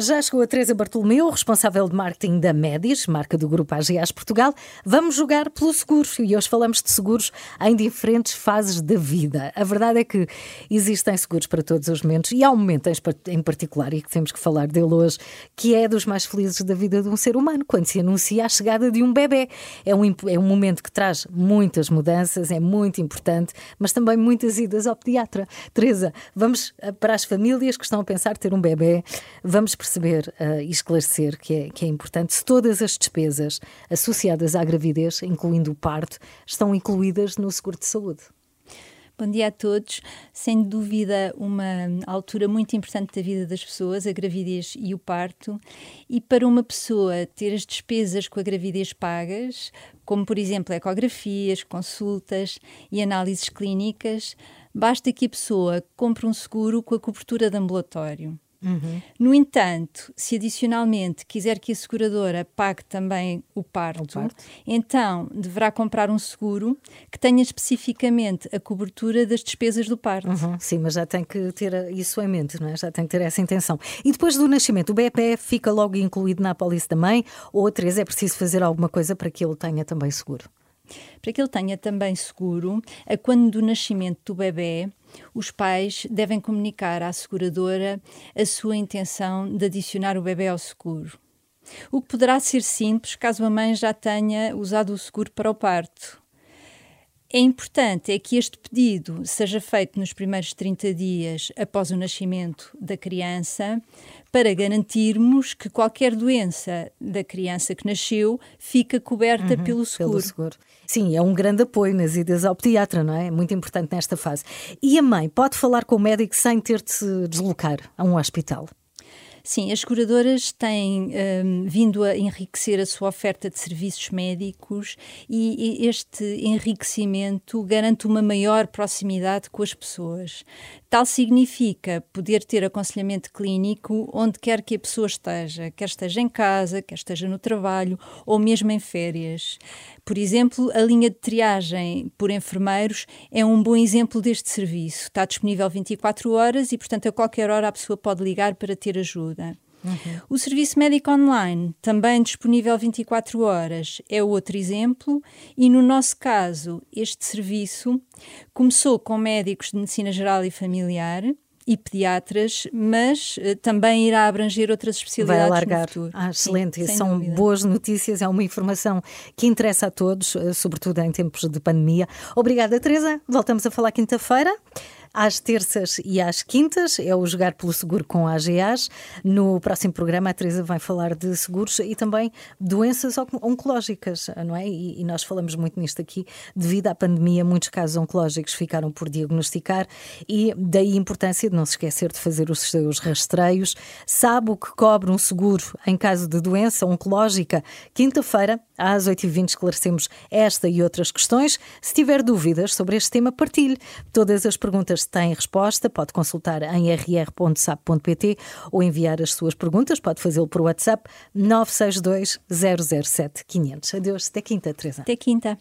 Já chegou a Teresa Bartolomeu, responsável de marketing da Médis, marca do grupo AGAs Portugal. Vamos jogar pelo seguro e hoje falamos de seguros em diferentes fases da vida. A verdade é que existem seguros para todos os momentos e há um momento em particular, e que temos que falar dele hoje, que é dos mais felizes da vida de um ser humano, quando se anuncia a chegada de um bebê. É um, é um momento que traz muitas mudanças, é muito importante, mas também muitas idas ao pediatra. Teresa, vamos eh, para as famílias que estão a pensar ter um bebê, vamos perceber uh, e esclarecer que é, que é importante se todas as despesas associadas à gravidez, incluindo o parto, estão incluídas no seguro de saúde. Bom dia a todos. Sem dúvida, uma altura muito importante da vida das pessoas, a gravidez e o parto. E para uma pessoa ter as despesas com a gravidez pagas, como por exemplo ecografias, consultas e análises clínicas, basta que a pessoa compre um seguro com a cobertura de ambulatório. Uhum. No entanto, se adicionalmente quiser que a seguradora pague também o parto, o parto, então deverá comprar um seguro que tenha especificamente a cobertura das despesas do parto. Uhum. Sim, mas já tem que ter isso em mente, não é? já tem que ter essa intenção. E depois do nascimento, o BPF fica logo incluído na apólice da mãe ou a Teresa é preciso fazer alguma coisa para que ele tenha também seguro? Para que ele tenha também seguro, a quando do nascimento do bebê, os pais devem comunicar à seguradora a sua intenção de adicionar o bebê ao seguro. O que poderá ser simples caso a mãe já tenha usado o seguro para o parto. É importante é que este pedido seja feito nos primeiros 30 dias após o nascimento da criança, para garantirmos que qualquer doença da criança que nasceu fica coberta uhum, pelo, seguro. pelo seguro. Sim, é um grande apoio nas idas ao pediatra, não é? É muito importante nesta fase. E a mãe pode falar com o médico sem ter de se deslocar a um hospital? Sim, as curadoras têm um, vindo a enriquecer a sua oferta de serviços médicos e, e este enriquecimento garante uma maior proximidade com as pessoas. Tal significa poder ter aconselhamento clínico onde quer que a pessoa esteja, quer esteja em casa, quer esteja no trabalho ou mesmo em férias. Por exemplo, a linha de triagem por enfermeiros é um bom exemplo deste serviço. Está disponível 24 horas e, portanto, a qualquer hora a pessoa pode ligar para ter ajuda. Uhum. O serviço médico online, também disponível 24 horas, é outro exemplo, e no nosso caso, este serviço começou com médicos de medicina geral e familiar e pediatras, mas uh, também irá abranger outras especialidades Vai alargar. no futuro. Ah, excelente, Sim, são dúvida. boas notícias, é uma informação que interessa a todos, uh, sobretudo em tempos de pandemia. Obrigada, Teresa. Voltamos a falar quinta-feira às terças e às quintas, é o Jogar pelo Seguro com a AGAs. No próximo programa, a Teresa vai falar de seguros e também doenças oncológicas, não é? E, e nós falamos muito nisto aqui. Devido à pandemia, muitos casos oncológicos ficaram por diagnosticar e daí a importância de não se esquecer de fazer os seus rastreios. Sabe o que cobre um seguro em caso de doença oncológica? Quinta-feira, às 8h20, esclarecemos esta e outras questões. Se tiver dúvidas sobre este tema, partilhe. Todas as perguntas têm resposta, pode consultar em rr.sap.pt ou enviar as suas perguntas, pode fazê-lo por WhatsApp 962 007 500. Adeus, até quinta, Teresa. Até quinta.